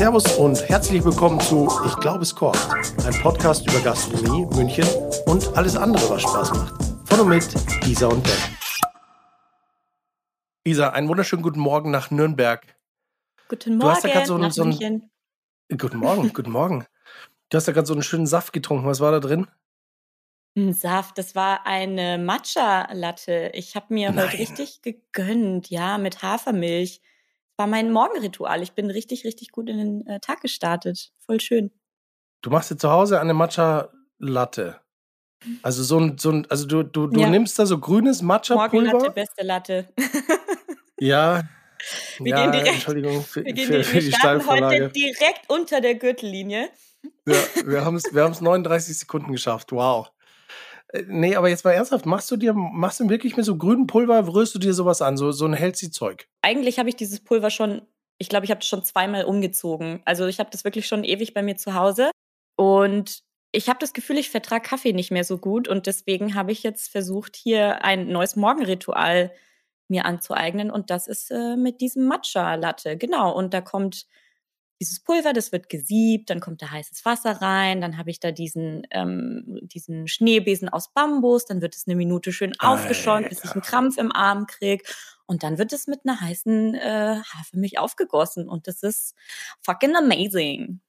Servus und herzlich willkommen zu Ich glaube es kocht, ein Podcast über Gastronomie, München und alles andere, was Spaß macht. Von und mit Isa und Ben. Isa, einen wunderschönen guten Morgen nach Nürnberg. Guten Morgen. Du hast ja gerade so, nach so ein, München. Guten Morgen, guten Morgen. Du hast ja gerade so einen schönen Saft getrunken. Was war da drin? Ein Saft, das war eine Matcha-Latte. Ich habe mir heute Nein. richtig gegönnt, ja, mit Hafermilch. War mein Morgenritual. Ich bin richtig, richtig gut in den äh, Tag gestartet. Voll schön. Du machst dir zu Hause eine Matcha Latte. Also so ein, so ein also du, du, du Ja. nimmst da so grünes Morgenlatte, Matcha-Pulver. beste Latte. Ja. Wir ja, gehen direkt- Entschuldigung für, Wir, gehen, für, wir für die starten heute Steilvorlage. direkt unter der Gürtellinie. Ja, wir haben es wir haben's 39 Sekunden geschafft. Wow. Äh, Nee, aber jetzt mal ernsthaft, machst du dir, machst du wirklich mit so grünem Pulver, rührst du dir sowas an, so, so ein healthy Zeug? Eigentlich habe ich dieses Pulver schon, ich glaube, ich habe das schon zweimal umgezogen. Also ich habe das wirklich schon ewig bei mir zu Hause. Und ich habe das Gefühl, ich vertrage Kaffee nicht mehr so gut. Und deswegen habe ich jetzt versucht, hier ein neues Morgenritual mir anzueignen. Und das ist äh, mit diesem Matcha-Latte. Genau. Und da kommt dieses Pulver, das wird gesiebt, dann kommt da heißes Wasser rein, dann habe ich da diesen, ähm, diesen Schneebesen aus Bambus, dann wird es eine Minute schön aufgeschäumt, bis ich einen Krampf im Arm krieg. Und dann wird es mit einer heißen äh, Hafermilch aufgegossen. Und das ist fucking amazing.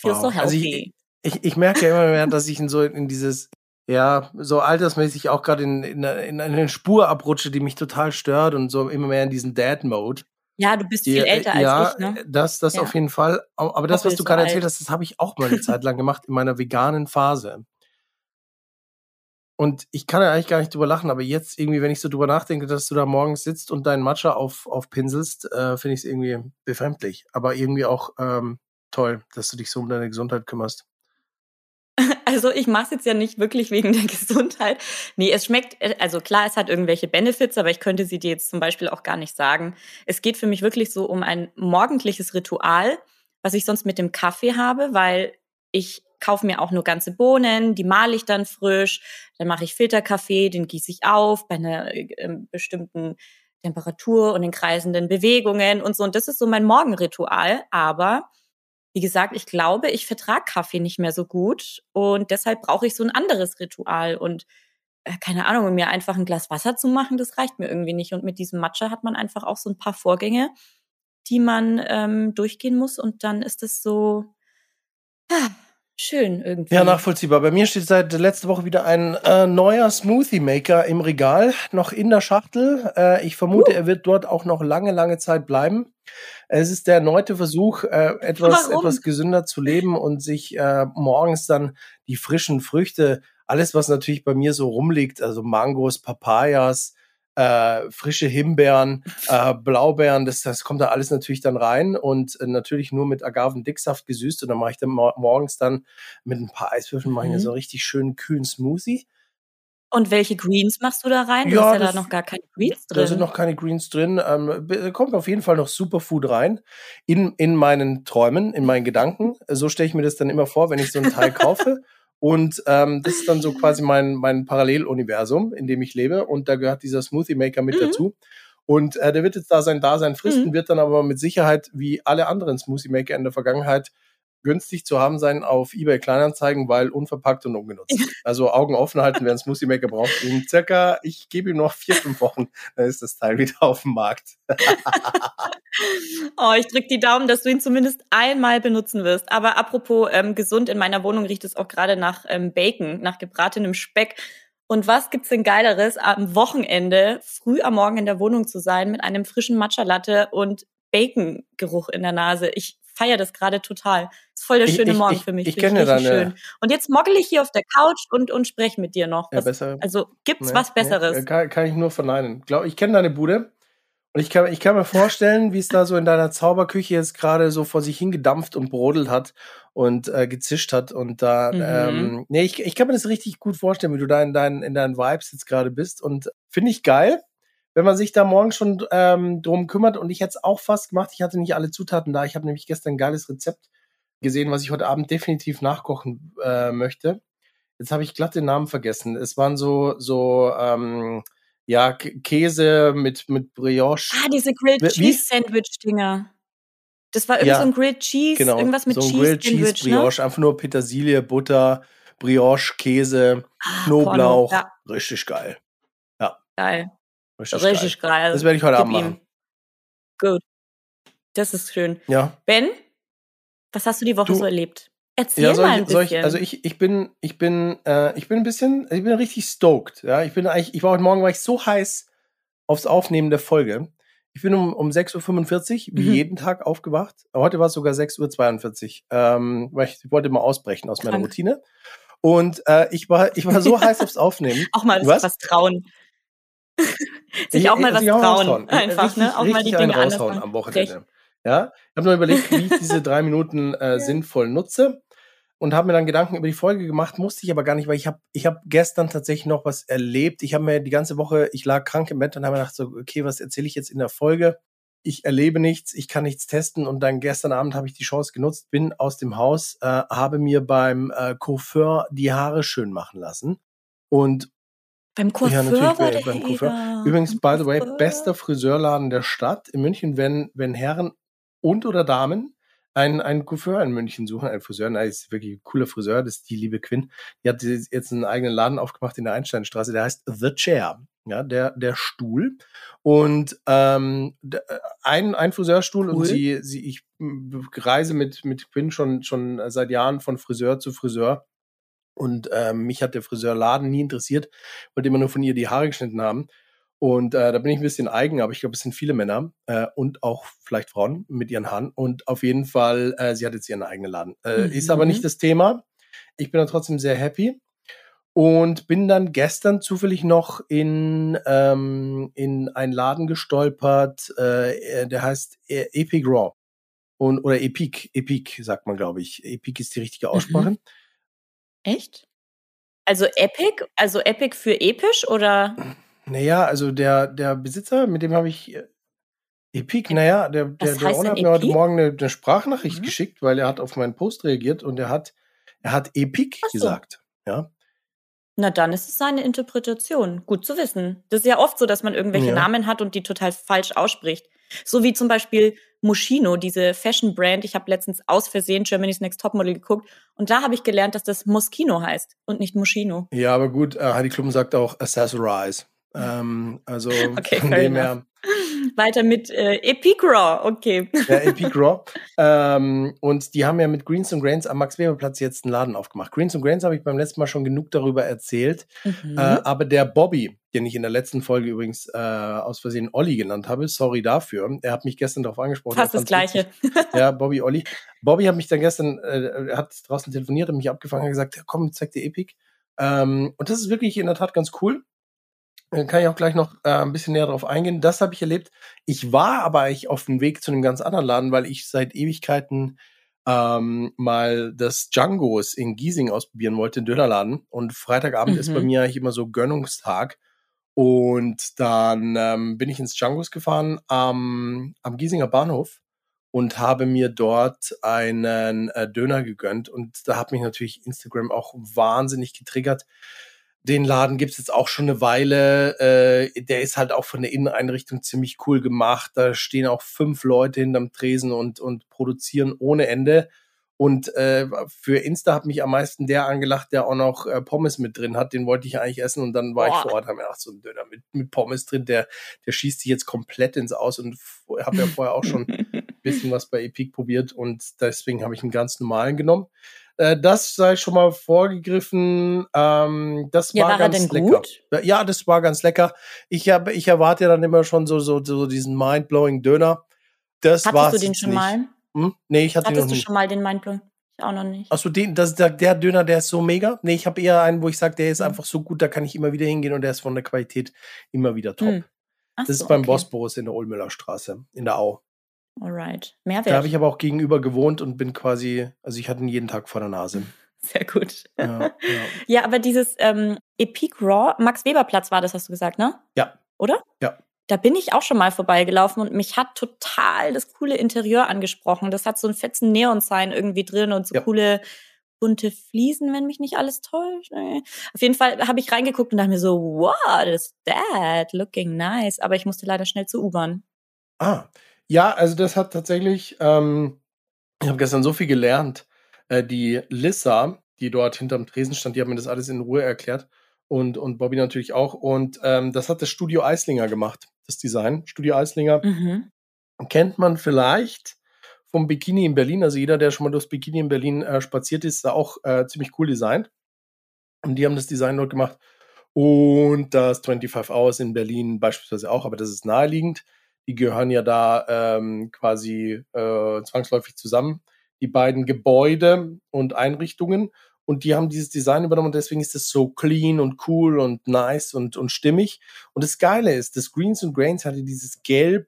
Feels Wow. so Also healthy. Ich, ich merke ja immer mehr, dass ich in so in dieses, ja, so altersmäßig auch gerade in, in, in eine Spur abrutsche, die mich total stört und so immer mehr in diesen Dad-Mode. Ja, du bist viel älter als ja, ich, ne? das, das Ja. auf jeden Fall. Aber das, was du gerade erzählt hast, das habe ich auch mal eine Zeit lang gemacht in meiner veganen Phase. Und ich kann ja eigentlich gar nicht drüber lachen, aber jetzt irgendwie, wenn ich so drüber nachdenke, dass du da morgens sitzt und deinen Matcha auf, aufpinselst, äh, finde ich es irgendwie befremdlich. Aber irgendwie auch ähm, toll, dass du dich so um deine Gesundheit kümmerst. Also ich mache es jetzt ja nicht wirklich wegen der Gesundheit. Nee, es schmeckt, äh, also klar, es hat irgendwelche Benefits, aber ich könnte sie dir jetzt zum Beispiel auch gar nicht sagen. Es geht für mich wirklich so um ein morgendliches Ritual, was ich sonst mit dem Kaffee habe, weil ich kaufe mir auch nur ganze Bohnen, die male ich dann frisch, dann mache ich Filterkaffee, den gieße ich auf bei einer äh, ähm, bestimmten Temperatur und den kreisenden Bewegungen und so. Und das ist so mein Morgenritual. Aber wie gesagt, ich glaube, ich vertrage Kaffee nicht mehr so gut und deshalb brauche ich so ein anderes Ritual und äh, keine Ahnung, um mir einfach ein Glas Wasser zu machen, das reicht mir irgendwie nicht. Und mit diesem Matcha hat man einfach auch so ein paar Vorgänge, die man ähm, durchgehen muss und dann ist es so ah, schön irgendwie. Ja, nachvollziehbar. Bei mir steht seit letzter Woche wieder ein äh, neuer Smoothie Maker im Regal, noch in der Schachtel. Äh, ich vermute, Uh. er wird dort auch noch lange, lange Zeit bleiben. Es ist der erneute Versuch, äh, etwas, Warum? etwas gesünder zu leben und sich äh, morgens dann die frischen Früchte, alles, was natürlich bei mir so rumliegt, also Mangos, Papayas, äh, frische Himbeeren, äh, Blaubeeren, das, das kommt da alles natürlich dann rein und äh, natürlich nur mit Agavendicksaft gesüßt und dann mache ich dann mor morgens dann mit ein paar Eiswürfeln mache ich mir Mhm. so einen richtig schönen kühlen Smoothie. Und welche Greens machst du da rein? Du Ja, hast ja das- da noch gar keine Greens Da drin. sind noch keine Greens drin. Ähm, kommt auf jeden Fall noch Superfood rein. In, in meinen Träumen, in meinen Gedanken. So stelle ich mir das dann immer vor, wenn ich so einen Teil kaufe. Und ähm, das ist dann so quasi mein, mein Paralleluniversum, in dem ich lebe. Und da gehört dieser Smoothie Maker mit Mhm. dazu. Und äh, der wird jetzt da sein Dasein fristen, Mhm. wird dann aber mit Sicherheit, wie alle anderen Smoothie Maker in der Vergangenheit, günstig zu haben sein auf eBay Kleinanzeigen, weil unverpackt und ungenutzt. Also Augen offen halten, wer einen Smoothie Maker braucht. In circa, ich gebe ihm noch vier, fünf Wochen, dann ist das Teil wieder auf dem Markt. Oh, ich drück die Daumen, dass du ihn zumindest einmal benutzen wirst. Aber apropos ähm, gesund, in meiner Wohnung riecht es auch gerade nach ähm, Bacon, nach gebratenem Speck. Und was gibt's denn Geileres, am Wochenende früh am Morgen in der Wohnung zu sein mit einem frischen Matcha Latte und Bacon-Geruch in der Nase? Ich feiere das gerade total. Ist voll der Ich- schöne ich- Morgen ich- für mich. ich kenne richtig deine- schön. Und jetzt moggel ich hier auf der Couch und, und spreche mit dir noch. Ja, Was, besser. also gibt's Nee, was Besseres? Nee, kann, kann ich nur verneinen. Glaub, ich kenne deine Bude. Und ich kann, ich kann mir vorstellen, wie es da so in deiner Zauberküche jetzt gerade so vor sich hingedampft und brodelt hat und äh, gezischt hat. Und da, Mhm. ähm, nee, ich, ich kann mir das richtig gut vorstellen, wie du da in deinen, in deinen Vibes jetzt gerade bist. Und finde ich geil, wenn man sich da morgen schon ähm, drum kümmert. Und ich hätte es auch fast gemacht. Ich hatte nicht alle Zutaten da. Ich habe nämlich gestern ein geiles Rezept gesehen, was ich heute Abend definitiv nachkochen äh, möchte. Jetzt habe ich glatt den Namen vergessen. Es waren so, so, ähm, ja, Käse mit, mit Brioche. Ah, diese Grilled Wie- Cheese Sandwich Dinger. Das war irgend so ein Grilled Cheese, genau. irgendwas mit so ein Cheese Grilled Cheese ne? Brioche, einfach nur Petersilie, Butter, Brioche, Käse, Ah, Knoblauch. Porno, ja. Richtig geil. Geil. Richtig, Richtig geil. geil. Das werde ich heute Gib Abend ihm. machen. Gut. Das ist schön. Ja. Ben, was hast du die Woche Du- so erlebt? Erzähl Ja, mal ein ich, bisschen. ich, also ich, ich bin, ich bin, äh, ich bin ein bisschen, ich bin richtig stoked. Ja, ich bin eigentlich, ich war heute Morgen war ich so heiß aufs Aufnehmen der Folge. Ich bin um, um 6.45 Uhr, wie Mhm. jeden Tag, aufgewacht. Heute war es sogar 6.42 Uhr, ähm, weil ich, ich wollte mal ausbrechen aus meiner Krank. Routine. Und äh, ich war, ich war so heiß aufs Aufnehmen. auch mal Was? was trauen. sich Ich- auch mal was trauen. Einfach, Richtig- ne? Auch mal die Dinge anders raushauen am Wochenende. Ja, ich habe nur überlegt, wie ich diese drei Minuten äh, sinnvoll nutze und habe mir dann Gedanken über die Folge gemacht, musste ich aber gar nicht, weil ich habe ich hab gestern tatsächlich noch was erlebt. Ich habe mir die ganze Woche, ich lag krank im Bett und habe mir gedacht, so, okay, was erzähle ich jetzt in der Folge? Ich erlebe nichts, ich kann nichts testen und dann gestern Abend habe ich die Chance genutzt, bin aus dem Haus, äh, habe mir beim äh, Coiffeur die Haare schön machen lassen und Beim Coiffeur Ja, natürlich war der beim Coiffeur. Übrigens, by the way, bester Friseurladen der Stadt in München, wenn, wenn Herren und oder Damen einen, einen Coiffeur in München suchen, einen Friseur, na, ist wirklich ein cooler Friseur, das ist die liebe Quinn. Die hat jetzt einen eigenen Laden aufgemacht in der Einsteinstraße, der heißt The Chair, ja, der, der Stuhl. Und ähm, d- ein, ein Friseurstuhl und Cool. sie, sie, ich reise mit, mit Quinn schon, schon seit Jahren von Friseur zu Friseur. Und ähm, mich hat der Friseurladen nie interessiert, wollte immer nur von ihr die Haare geschnitten haben. Und äh, da bin ich ein bisschen eigen, aber ich glaube, es sind viele Männer äh, und auch vielleicht Frauen mit ihren Haaren. Und auf jeden Fall, äh, sie hat jetzt ihren eigenen Laden. Äh, Ist aber Mhm. nicht das Thema. Ich bin da trotzdem sehr happy. Und bin dann gestern zufällig noch in, ähm, in einen Laden gestolpert, äh, der heißt E- Epic Raw. Und, oder Epic, Epic sagt man, glaube ich. Epic ist die richtige Mhm. Aussprache. Echt? Also Epic? Also Epic für episch oder? Naja, also der, der Besitzer, mit dem habe ich äh, Epic, naja, der, der, der Owner hat mir heute? Morgen eine, eine Sprachnachricht Mhm. geschickt, weil er hat auf meinen Post reagiert und er hat, er hat Epic so. gesagt. Ja. Na, dann ist es seine Interpretation. Gut zu wissen. Das ist ja oft so, dass man irgendwelche Ja. Namen hat und die total falsch ausspricht. So wie zum Beispiel Moschino, diese Fashion-Brand. Ich habe letztens aus Versehen Germany's Next Topmodel geguckt und da habe ich gelernt, dass das Moschino heißt und nicht Moschino. Ja, aber gut, äh, Heidi Klum sagt auch Accessorize. Ähm, also Okay, von dem enough. her, Weiter mit äh, Epic Raw. Okay. ja, Epic Raw. ähm, und die haben ja mit Greens and Grains am Max-Weber-Platz jetzt einen Laden aufgemacht. Greens and Grains habe ich beim letzten Mal schon genug darüber erzählt. Mhm. Äh, aber der Bobby, den ich in der letzten Folge übrigens äh, aus Versehen Olli genannt habe, sorry dafür. Er hat mich gestern darauf angesprochen. Fast das Gleiche. Ja, Bobby Olli. Bobby hat mich dann gestern, äh, er hat draußen telefoniert und mich abgefangen und gesagt, ja, komm, zeig dir Epic. Ähm, und das ist wirklich in der Tat ganz cool. Kann ich auch gleich noch äh, ein bisschen näher drauf eingehen. Das habe ich erlebt. Ich war aber eigentlich auf dem Weg zu einem ganz anderen Laden, weil ich seit Ewigkeiten ähm, mal das Django's in Giesing ausprobieren wollte, den Dönerladen. Und Freitagabend ist bei Mhm. mir eigentlich immer so Gönnungstag. Und dann ähm, bin ich ins Django's gefahren am, am Giesinger Bahnhof und habe mir dort einen äh, Döner gegönnt. Und da hat mich natürlich Instagram auch wahnsinnig getriggert. Den Laden gibt's jetzt auch schon eine Weile. Äh, der ist halt auch von der Inneneinrichtung ziemlich cool gemacht. Da stehen auch fünf Leute hinterm Tresen und, und produzieren ohne Ende. Und äh, für Insta hat mich am meisten der angelacht, der auch noch äh, Pommes mit drin hat. Den wollte ich eigentlich essen und dann war ich Boah. vor Ort, habe mir gedacht, so ein Döner mit, mit Pommes drin, der, der schießt sich jetzt komplett ins Aus und habe ja vorher auch schon ein bisschen was bei Epic probiert und deswegen habe ich einen ganz normalen genommen. Äh, das sei schon mal vorgegriffen. Ähm, das Ja, war, war ganz lecker. gut? Ja, das war ganz lecker. Ich habe, ich erwarte ja dann immer schon so so, so diesen mindblowing Döner. Das Hattest du den schon mal? Hm? Nee, ich hatte den noch Hattest du nicht. schon mal den Mindblow? Ich auch noch nicht. Achso, den, das, der, der Döner, der ist so mega. Nee, ich habe eher einen, wo ich sage, der ist Mhm. einfach so gut, da kann ich immer wieder hingehen und der ist von der Qualität immer wieder top. Hm. Das ist beim okay. Bosporus in der Ulmüller Straße, in der Au. Alright. Da Mehrwert. habe ich aber auch gegenüber gewohnt und bin quasi, also ich hatte ihn jeden Tag vor der Nase. Sehr gut. Ja, ja. Ja, aber dieses ähm, Epic Raw, Max Weber Platz war das, hast du gesagt, ne? Ja. Oder? Ja. Da bin ich auch schon mal vorbeigelaufen und mich hat total das coole Interieur angesprochen. Das hat so einen fetzen Neon-Sign irgendwie drin und so Ja. coole bunte Fliesen, wenn mich nicht alles täuscht. Nee. Auf jeden Fall habe ich reingeguckt und dachte mir so, what is that? Looking nice. Aber ich musste leider schnell zur U-Bahn. Ah, Ja, also das hat tatsächlich, ähm, ich habe gestern so viel gelernt. Äh, die Lissa, die dort hinterm Tresen stand, die hat mir das alles in Ruhe erklärt. Und, und Bobby natürlich auch. Und ähm, das hat das Studio Eislinger gemacht, das Design. Studio Eislinger Mhm. kennt man vielleicht vom Bikini in Berlin. Also jeder, der schon mal durchs Bikini in Berlin äh, spaziert ist, ist da auch äh, ziemlich cool designt. Und die haben das Design dort gemacht. Und das 25 Hours in Berlin beispielsweise auch, aber das ist naheliegend. Die gehören ja da ähm, quasi äh, zwangsläufig zusammen, die beiden Gebäude und Einrichtungen. Und die haben dieses Design übernommen und deswegen ist es so clean und cool und nice und, und stimmig. Und das Geile ist, das Greens and Grains hatte dieses gelb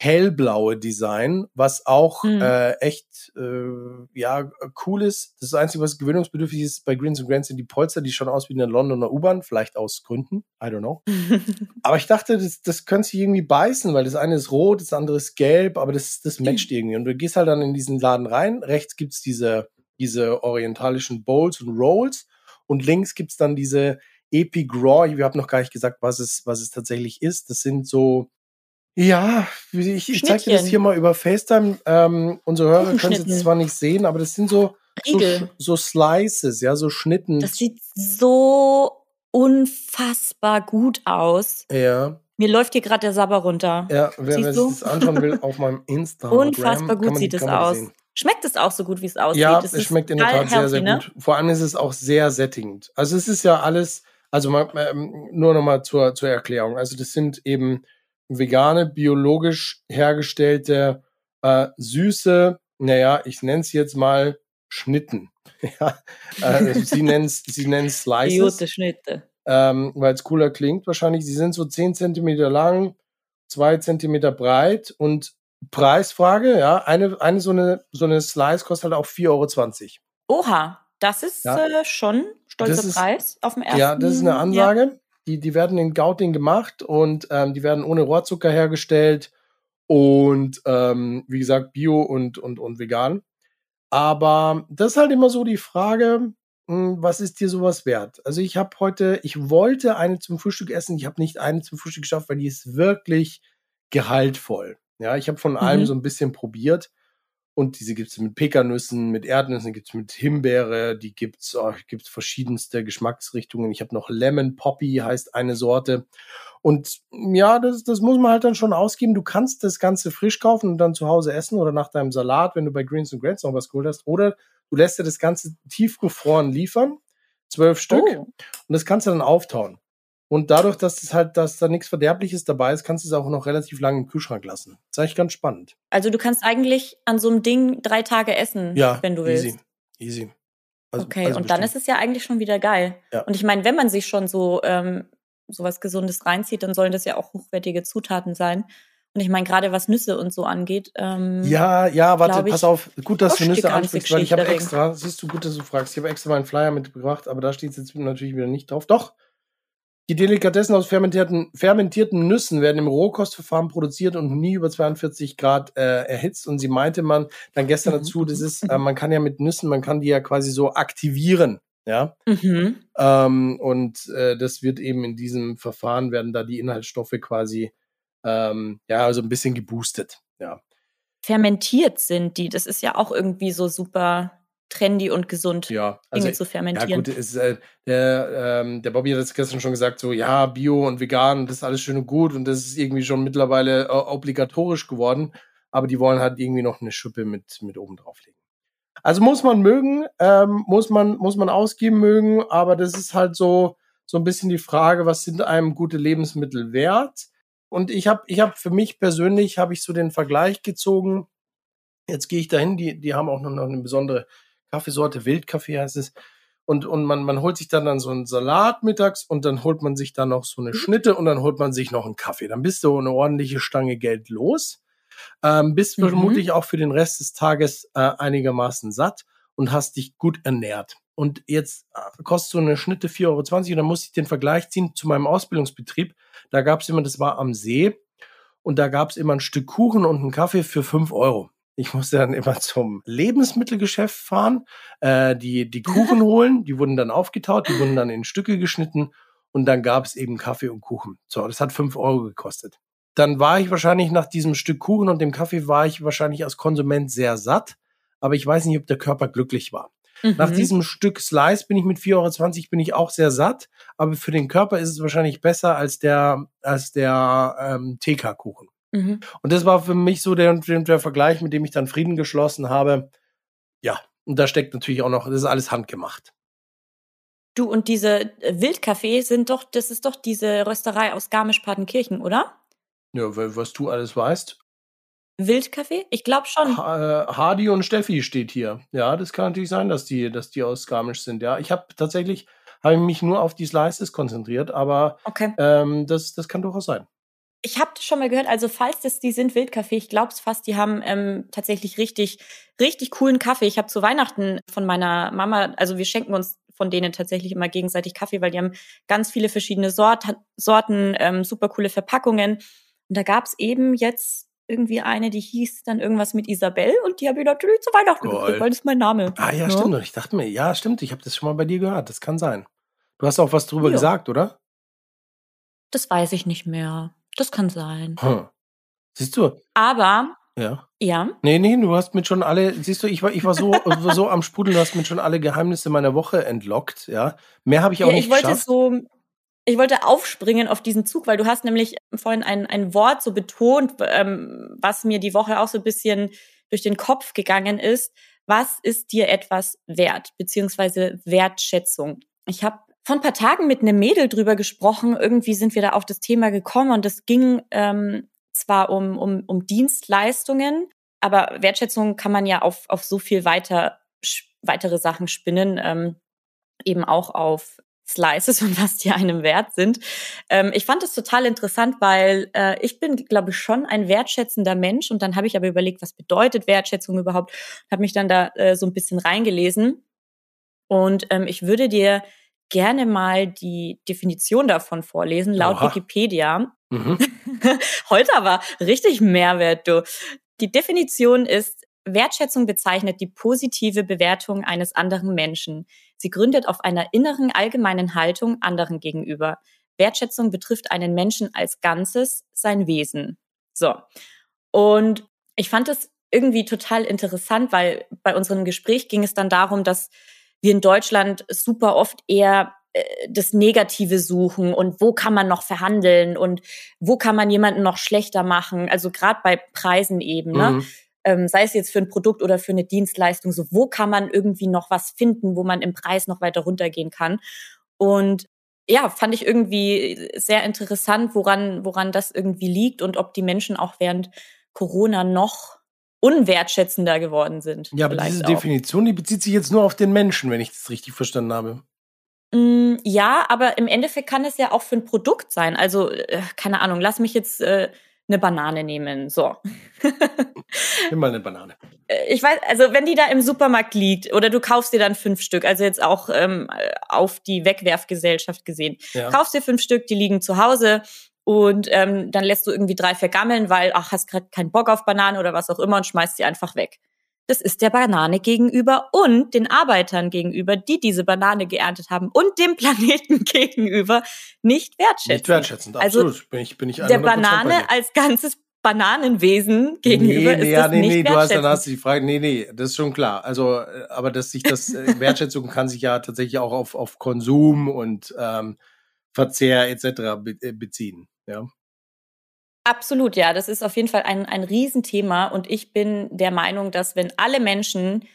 hellblaue Design, was auch Mhm. äh, echt äh, ja cool ist. Das Einzige, was gewöhnungsbedürftig ist bei Greens and Grains sind die Polster, die schauen aus wie eine Londoner U-Bahn, vielleicht aus Gründen, I don't know. Aber ich dachte, das, das könnte sich irgendwie beißen, weil das eine ist rot, das andere ist gelb, aber das, das matcht irgendwie. Und du gehst halt dann in diesen Laden rein, rechts gibt's diese, diese orientalischen Bowls und Rolls und links gibt's dann diese Epic Raw, wir haben noch gar nicht gesagt, was es, was es tatsächlich ist. Das sind so, ja, ich, ich zeige dir das hier mal über FaceTime. Ähm, unsere Hörer können es jetzt zwar nicht sehen, aber das sind so, so, Riegel. so Slices, ja, so Schnitten. Das sieht so unfassbar gut aus. ja. Mir läuft hier gerade der Sabber runter. Ja, wer, Siehst wer sich das anschauen will, auf meinem Instagram. Unfassbar gut man- sieht es man aus. sehen. Schmeckt es auch so gut, wie es aussieht? Ja, es schmeckt in der Tat sehr, sehr healthy, ne? gut. Vor allem ist es auch sehr sättigend. Also es ist ja alles, also mal, ähm, nur nochmal zur, zur Erklärung. Also das sind eben vegane, biologisch hergestellte, äh, süße, naja, ich nenne es jetzt mal Schnitten. ja, äh, sie nennen es sie nennen's Slices Gute Schnitte. ähm, weil es cooler klingt wahrscheinlich. Sie sind so 10 Zentimeter lang, 2 Zentimeter breit und Preisfrage, ja, eine, eine so eine, so eine Slice kostet halt auch 4,20 Euro. Oha, das ist Ja. äh, schon stolzer Preis auf dem ersten. Ja, das ist eine Ja. Ansage. Die, die werden in Gauting gemacht und ähm, die werden ohne Rohrzucker hergestellt und ähm, wie gesagt bio und, und, und vegan. Aber das ist halt immer so die Frage, mh, was ist dir sowas wert? Also ich habe heute, ich wollte eine zum Frühstück essen, ich habe nicht eine zum Frühstück geschafft, weil die ist wirklich gehaltvoll. Ja, ich habe von allem Mhm. so ein bisschen probiert. Und diese gibt's mit Pekannüssen, mit Erdnüssen, gibt's mit Himbeere, die gibt's, oh, gibt's verschiedenste Geschmacksrichtungen. Ich habe noch Lemon Poppy, heißt eine Sorte. Und ja, das, das muss man halt dann schon ausgeben. Du kannst das Ganze frisch kaufen und dann zu Hause essen oder nach deinem Salat, wenn du bei Greens and Grants noch was geholt hast. Oder du lässt dir das Ganze tiefgefroren liefern, zwölf Stück, Oh. und das kannst du dann auftauen. Und dadurch, dass es halt, dass da nichts Verderbliches dabei ist, kannst du es auch noch relativ lange im Kühlschrank lassen. Das ist eigentlich ganz spannend. Also du kannst eigentlich an so einem Ding drei Tage essen, Ja, wenn du willst. easy. Easy. Also- okay, also und dann bestimmt. ist es ja eigentlich schon wieder geil. Ja. Und ich meine, wenn man sich schon so ähm, sowas Gesundes reinzieht, dann sollen das ja auch hochwertige Zutaten sein. Und ich meine, gerade was Nüsse und so angeht, ähm, Ja, ja, warte, ich, pass auf. Gut, dass du Nüsse ansprichst, weil ich habe extra, siehst du, gut, dass du fragst, ich habe extra meinen Flyer mitgebracht, aber da steht jetzt natürlich wieder nicht drauf. Doch, die Delikatessen aus fermentierten, fermentierten Nüssen werden im Rohkostverfahren produziert und nie über 42 Grad äh, erhitzt. Und sie meinte man dann gestern Mhm. dazu, das ist, äh, man kann ja mit Nüssen, man kann die ja quasi so aktivieren. Ja, Mhm. ähm, und äh, das wird eben in diesem Verfahren werden da die Inhaltsstoffe quasi ähm, ja also ein bisschen geboostet. Ja, fermentiert sind die. Das ist ja auch irgendwie so super trendy und gesund, ja. Dinge Also zu ja fermentieren. gut, ist, äh, der ähm, der Bobby hat das gestern schon gesagt, so ja Bio und Vegan, das ist alles schön und gut und das ist irgendwie schon mittlerweile äh, obligatorisch geworden, aber die wollen halt irgendwie noch eine Schippe mit mit oben drauflegen. Also muss man mögen, ähm, muss man muss man ausgeben mögen, aber das ist halt so so ein bisschen die Frage, was sind einem gute Lebensmittel wert? Und ich habe ich habe für mich persönlich habe ich so den Vergleich gezogen. Jetzt gehe ich dahin, die die haben auch noch eine besondere Kaffeesorte, Wildkaffee heißt es. Und, und man, man holt sich dann, dann so einen Salat mittags und dann holt man sich dann noch so eine Schnitte und dann holt man sich noch einen Kaffee. Dann bist du eine ordentliche Stange Geld los. Ähm, bist Mhm. vermutlich auch für den Rest des Tages äh, einigermaßen satt und hast dich gut ernährt. Und jetzt äh, kostet so eine Schnitte 4,20 Euro und dann muss ich den Vergleich ziehen zu meinem Ausbildungsbetrieb. Da gab es immer, das war am See und da gab es immer ein Stück Kuchen und einen Kaffee für 5 Euro. Ich musste dann immer zum Lebensmittelgeschäft fahren, äh, die, die Kuchen holen, die wurden dann aufgetaut, die wurden dann in Stücke geschnitten und dann gab es eben Kaffee und Kuchen. So, das hat 5 Euro gekostet. dann war ich wahrscheinlich nach diesem Stück Kuchen und dem Kaffee war ich wahrscheinlich als Konsument sehr satt, aber ich weiß nicht, ob der Körper glücklich war. Mhm. Nach diesem Stück Slice bin ich mit 4,20 Euro bin ich auch sehr satt, aber für den Körper ist es wahrscheinlich besser als der, als der ähm, TK-Kuchen. Mhm. Und das war für mich so der, der, Vergleich, mit dem ich dann Frieden geschlossen habe. Ja, und da steckt natürlich auch noch, das ist alles handgemacht. Du und diese Wildkaffee sind doch, das ist doch diese Rösterei aus Garmisch-Partenkirchen, oder? Ja, was du alles weißt. Wildkaffee? Ich glaube schon. Ha äh, Hardy und Steffi steht hier. Ja, das kann natürlich sein, dass die, dass die aus Garmisch sind. Ja, ich habe tatsächlich habe mich nur auf die Slices konzentriert, aber okay. ähm, das, das kann durchaus sein. Ich habe schon mal gehört, also falls das die sind Wildkaffee, ich glaube es fast, die haben ähm, tatsächlich richtig, richtig coolen Kaffee. Ich habe zu Weihnachten von meiner Mama, also wir schenken uns von denen tatsächlich immer gegenseitig Kaffee, weil die haben ganz viele verschiedene Sort, Sorten, ähm, super coole Verpackungen. Und da gab es eben jetzt irgendwie eine, die hieß dann irgendwas mit Isabel und die habe ich natürlich zu Weihnachten gekriegt, weil das ist mein Name. Ah ja, ja. stimmt. Und ich dachte mir, ja, stimmt, ich habe das schon mal bei dir gehört. Das kann sein. Du hast auch was drüber ja. gesagt, oder? Das weiß ich nicht mehr. Das kann sein. Hm. Siehst du? Aber ja. Ja. Nee, nee, du hast mit schon alle, siehst du, ich war, ich war so, so am Sprudeln, du hast mit schon alle Geheimnisse meiner Woche entlockt, ja. Mehr habe ich auch ja, nicht ich wollte geschafft. so, ich wollte aufspringen auf diesen Zug, weil du hast nämlich vorhin ein, ein Wort so betont, ähm, was mir die Woche auch so ein bisschen durch den Kopf gegangen ist. Was ist dir etwas wert, beziehungsweise Wertschätzung? Ich habe vor ein paar Tagen mit einem Mädel drüber gesprochen. Irgendwie sind wir da auf das Thema gekommen und es ging ähm, zwar um, um, um Dienstleistungen, aber Wertschätzung kann man ja auf, auf so viel weiter, weitere Sachen spinnen, ähm, eben auch auf Slices und was die einem wert sind. Ähm, ich fand es total interessant, weil äh, ich bin, glaube ich, schon ein wertschätzender Mensch und dann habe ich aber überlegt, was bedeutet Wertschätzung überhaupt, habe mich dann da äh, so ein bisschen reingelesen und ähm, ich würde dir gerne mal die Definition davon vorlesen, laut Oha. Wikipedia. Mhm. Heute aber richtig Mehrwert, du. Die Definition ist, Wertschätzung bezeichnet die positive Bewertung eines anderen Menschen. Sie gründet auf einer inneren allgemeinen Haltung anderen gegenüber. Wertschätzung betrifft einen Menschen als Ganzes, sein Wesen. So. Und ich fand es irgendwie total interessant, weil bei unserem Gespräch ging es dann darum, dass wir in Deutschland super oft eher äh, das Negative suchen und wo kann man noch verhandeln und wo kann man jemanden noch schlechter machen. Also gerade bei Preisen eben, ne? Mhm. Ähm, sei es jetzt für ein Produkt oder für eine Dienstleistung, so wo kann man irgendwie noch was finden, wo man im Preis noch weiter runtergehen kann. Und ja, fand ich irgendwie sehr interessant, woran, woran das irgendwie liegt und ob die Menschen auch während Corona noch unwertschätzender geworden sind. Ja, aber diese auch. Definition, die bezieht sich jetzt nur auf den Menschen, wenn ich das richtig verstanden habe. Mm, ja, aber im Endeffekt kann es ja auch für ein Produkt sein. Also, äh, keine Ahnung, lass mich jetzt äh, eine Banane nehmen. So. Nimm mal eine Banane. Äh, ich weiß, also wenn die da im Supermarkt liegt oder du kaufst dir dann fünf Stück, also jetzt auch ähm, auf die Wegwerfgesellschaft gesehen, ja. kaufst dir fünf Stück, die liegen zu Hause und ähm, dann lässt du irgendwie drei vergammeln, weil ach hast gerade keinen Bock auf Bananen oder was auch immer und schmeißt die einfach weg das ist der Banane gegenüber und den Arbeitern gegenüber, die diese Banane geerntet haben und dem Planeten gegenüber nicht wertschätzend. Nicht wertschätzend, also absolut. Also bin ich, bin ich der Banane als ganzes Bananenwesen gegenüber nee, nee, ist das nee, nicht nee, du hast dann hast du die Frage, nee, nee, das ist schon klar. Also, äh, aber dass sich das äh, Wertschätzung kann sich ja tatsächlich auch auf, auf Konsum und ähm, Verzehr etc. Be äh, beziehen. Ja. Absolut, ja. Das ist auf jeden Fall ein, ein Riesenthema. Und ich bin der Meinung, dass wenn alle Menschen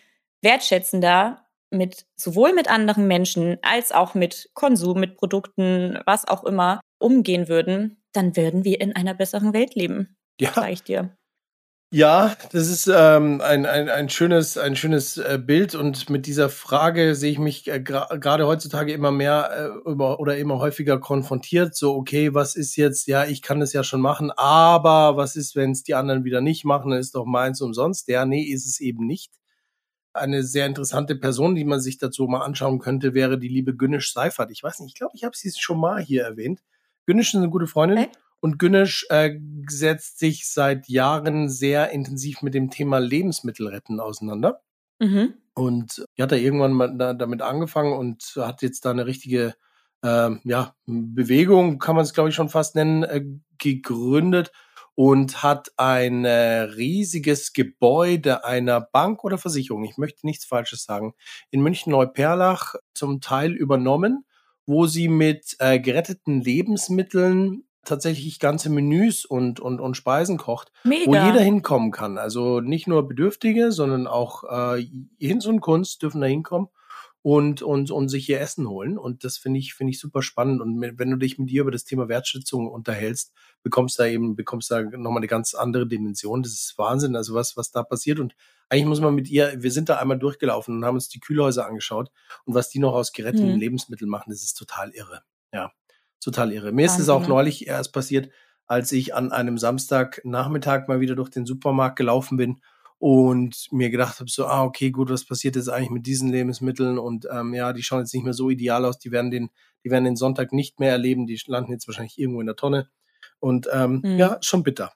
wertschätzender mit sowohl mit anderen Menschen als auch mit Konsum, mit Produkten, was auch immer umgehen würden, dann würden wir in einer besseren Welt leben. Ja. Sag ich dir. Ja, das ist ähm, ein, ein, ein schönes, ein schönes äh, Bild und mit dieser Frage sehe ich mich äh, gerade heutzutage immer mehr äh, über, oder immer häufiger konfrontiert. So, okay, was ist jetzt, ja, ich kann es ja schon machen, aber was ist, wenn es die anderen wieder nicht machen, dann ist doch meins umsonst. Ja, nee, ist es eben nicht. Eine sehr interessante Person, die man sich dazu mal anschauen könnte, wäre die liebe Günnisch Seifert. Ich weiß nicht, ich glaube, ich habe sie schon mal hier erwähnt. Günnisch ist eine gute Freundin. Okay. Und Günnisch äh, setzt sich seit Jahren sehr intensiv mit dem Thema Lebensmittelretten auseinander. Mhm. Und die hat da irgendwann mal da, damit angefangen und hat jetzt da eine richtige äh, ja, Bewegung, kann man es glaube ich schon fast nennen, äh, gegründet. und hat ein äh, riesiges Gebäude einer Bank oder Versicherung, ich möchte nichts Falsches sagen, in München-Neuperlach zum Teil übernommen, wo sie mit äh, geretteten Lebensmitteln tatsächlich ganze Menüs und, und, und Speisen kocht, Mega. wo jeder hinkommen kann. Also nicht nur Bedürftige, sondern auch äh, Hinz und Kunst dürfen da hinkommen und, und, und sich ihr Essen holen. Und das finde ich, finde ich super spannend. Und wenn du dich mit dir über das Thema Wertschätzung unterhältst, bekommst da eben, bekommst da nochmal eine ganz andere Dimension. Das ist Wahnsinn, also was, was da passiert. Und eigentlich muss man mit ihr, wir sind da einmal durchgelaufen und haben uns die Kühlhäuser angeschaut und was die noch aus geretteten mhm. Lebensmitteln machen, das ist total irre. Ja, total irre. Mir Wahnsinn, ist es auch neulich erst passiert, als ich an einem Samstagnachmittag mal wieder durch den Supermarkt gelaufen bin und mir gedacht habe, so, ah, okay, gut, was passiert jetzt eigentlich mit diesen Lebensmitteln? Und ähm, ja, die schauen jetzt nicht mehr so ideal aus, die werden den, die werden den Sonntag nicht mehr erleben, die landen jetzt wahrscheinlich irgendwo in der Tonne. Und ähm, mhm. ja, schon bitter.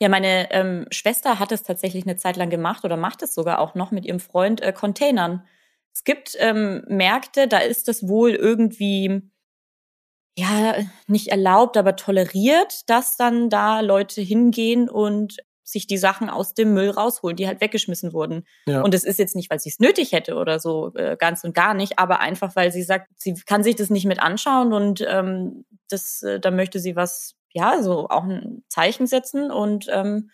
Ja, meine ähm, Schwester hat es tatsächlich eine Zeit lang gemacht oder macht es sogar auch noch mit ihrem Freund äh, Containern. Es gibt ähm, Märkte, da ist das wohl irgendwie ja nicht erlaubt, aber toleriert, dass dann da Leute hingehen und sich die Sachen aus dem Müll rausholen, die halt weggeschmissen wurden. Ja. Und es ist jetzt nicht, weil sie es nötig hätte oder so, äh, ganz und gar nicht, aber einfach, weil sie sagt, sie kann sich das nicht mit anschauen und ähm, das, äh, da möchte sie was, ja, so auch ein Zeichen setzen und ähm,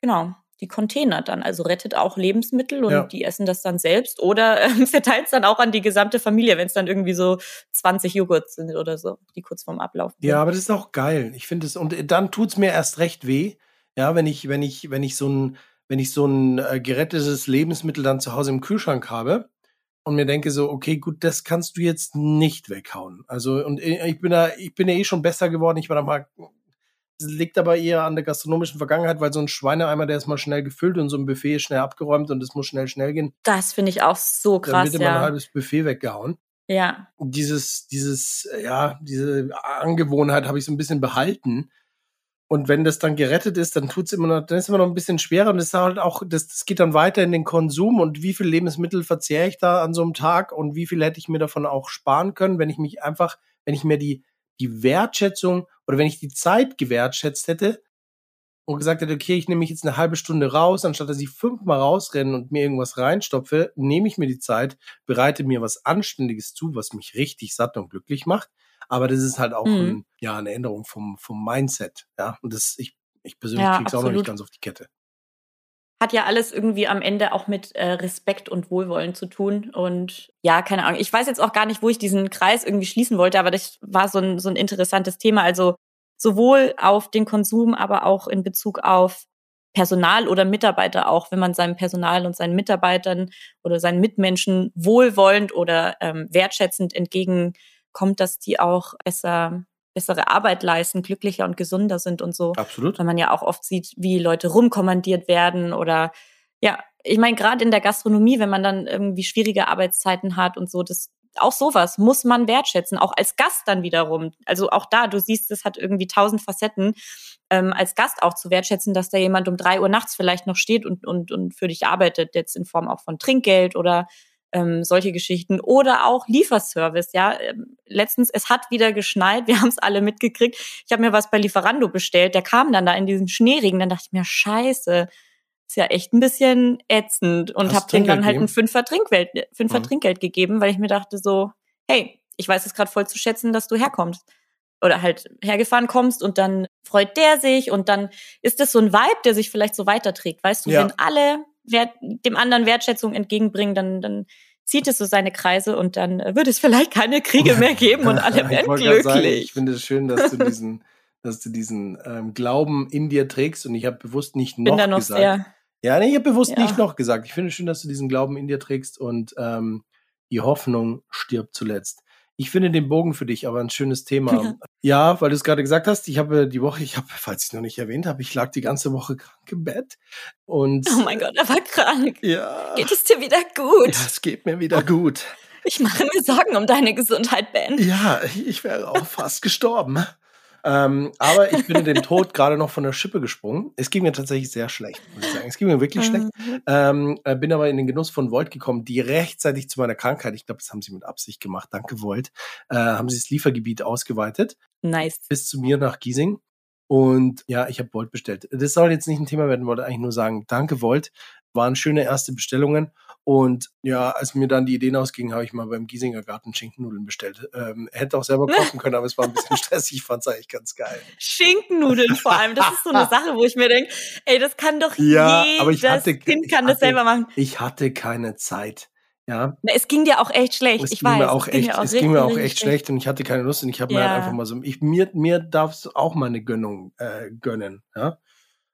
genau, die Container dann, also rettet auch Lebensmittel und ja. die essen das dann selbst oder äh, verteilt es dann auch an die gesamte Familie, wenn es dann irgendwie so 20 Joghurt sind oder so, die kurz vorm Ablauf sind. Ja, aber das ist auch geil. Ich finde es, und dann tut's mir erst recht weh, ja, wenn ich, wenn ich, wenn ich so ein, wenn ich so ein äh, gerettetes Lebensmittel dann zu Hause im Kühlschrank habe und mir denke so, okay, gut, das kannst du jetzt nicht weghauen. Also, und ich bin da, ich bin ja eh schon besser geworden. Ich war da mal, liegt aber eher an der gastronomischen Vergangenheit, weil so ein Schweineeimer, der ist mal schnell gefüllt und so ein Buffet ist schnell abgeräumt und es muss schnell, schnell gehen. Das finde ich auch so krass. Dann wird immer ja. ein halbes Buffet weggehauen. Ja. Und dieses, dieses, ja, diese Angewohnheit habe ich so ein bisschen behalten. Und wenn das dann gerettet ist, dann tut's immer noch, dann ist immer noch ein bisschen schwerer und es halt auch, das, das geht dann weiter in den Konsum und wie viel Lebensmittel verzehre ich da an so einem Tag und wie viel hätte ich mir davon auch sparen können, wenn ich mich einfach, wenn ich mir die, die Wertschätzung oder wenn ich die Zeit gewertschätzt hätte und gesagt hätte, okay, ich nehme mich jetzt eine halbe Stunde raus, anstatt dass ich fünfmal rausrenne und mir irgendwas reinstopfe, nehme ich mir die Zeit, bereite mir was Anständiges zu, was mich richtig satt und glücklich macht aber das ist halt auch mhm. ein, ja, eine Änderung vom, vom Mindset. Ja, und das, ich, ich persönlich ja, krieg's auch noch nicht ganz auf die Kette. Hat ja alles irgendwie am Ende auch mit äh, Respekt und Wohlwollen zu tun. Und ja, keine Ahnung. Ich weiß jetzt auch gar nicht, wo ich diesen Kreis irgendwie schließen wollte, aber das war so ein, so ein interessantes Thema. Also sowohl auf den Konsum, aber auch in Bezug auf Personal oder Mitarbeiter auch, wenn man seinem Personal und seinen Mitarbeitern oder seinen Mitmenschen wohlwollend oder ähm, wertschätzend entgegen kommt, dass die auch besser bessere Arbeit leisten, glücklicher und gesunder sind und so. Absolut. Weil man ja auch oft sieht, wie Leute rumkommandiert werden oder ja, ich meine, gerade in der Gastronomie, wenn man dann irgendwie schwierige Arbeitszeiten hat und so, das auch sowas muss man wertschätzen, auch als Gast dann wiederum. Also auch da, du siehst, es hat irgendwie tausend Facetten, ähm, als Gast auch zu wertschätzen, dass da jemand um drei Uhr nachts vielleicht noch steht und, und, und für dich arbeitet, jetzt in Form auch von Trinkgeld oder ähm, solche Geschichten oder auch Lieferservice. Ja, ähm, letztens es hat wieder geschneit, wir haben es alle mitgekriegt. Ich habe mir was bei Lieferando bestellt, der kam dann da in diesem Schneeregen, dann dachte ich mir Scheiße, ist ja echt ein bisschen ätzend und habe dem dann halt ein Fünfer Trinkgeld, Fünfer mhm. Trinkgeld gegeben, weil ich mir dachte so, hey, ich weiß es gerade voll zu schätzen, dass du herkommst oder halt hergefahren kommst und dann freut der sich und dann ist das so ein Vibe, der sich vielleicht so weiterträgt. Weißt du, ja. wenn alle Wert, dem anderen Wertschätzung entgegenbringen, dann, dann zieht es so seine Kreise und dann wird es vielleicht keine Kriege mehr geben und alle werden glücklich. Sagen, ich finde es schön, dass du diesen, dass du diesen ähm, Glauben in dir trägst und ich habe bewusst nicht noch, noch gesagt. Sehr, ja, nee, ich habe bewusst ja. nicht noch gesagt. Ich finde es schön, dass du diesen Glauben in dir trägst und ähm, die Hoffnung stirbt zuletzt. Ich finde den Bogen für dich aber ein schönes Thema. Ja, ja weil du es gerade gesagt hast, ich habe die Woche, ich habe, falls ich es noch nicht erwähnt habe, ich lag die ganze Woche krank im Bett. Und oh mein Gott, er war krank. Ja. Geht es dir wieder gut? Ja, es geht mir wieder gut. Ich mache mir Sorgen um deine Gesundheit, Ben. Ja, ich wäre auch fast gestorben. Ähm, aber ich bin in den Tod gerade noch von der Schippe gesprungen. Es ging mir tatsächlich sehr schlecht, muss ich sagen. Es ging mir wirklich schlecht. Mhm. Ähm, äh, bin aber in den Genuss von Volt gekommen, die rechtzeitig zu meiner Krankheit, ich glaube, das haben sie mit Absicht gemacht, danke Volt, äh, haben sie das Liefergebiet ausgeweitet. Nice. Bis zu mir nach Giesing. Und ja, ich habe Volt bestellt. Das soll jetzt nicht ein Thema werden, wollte eigentlich nur sagen, danke Volt. Waren schöne erste Bestellungen. Und ja, als mir dann die Ideen ausgingen, habe ich mal beim Giesinger Garten Schinkennudeln bestellt. Ähm, hätte auch selber kochen können, aber es war ein bisschen stressig. Ich fand es eigentlich ganz geil. Schinkennudeln vor allem, das ist so eine Sache, wo ich mir denke, ey, das kann doch Ja, jedes aber ich hatte- Kind kann ich das selber machen. Ich hatte keine Zeit. Ja, Na, Es ging dir auch echt schlecht, es ich ging weiß. mir auch es ging echt, mir es ging mir auch echt schlecht und ich hatte keine Lust und ich habe mir Ja. halt einfach mal so, ich, mir, mir darf es auch mal eine Gönnung äh, gönnen. Ja,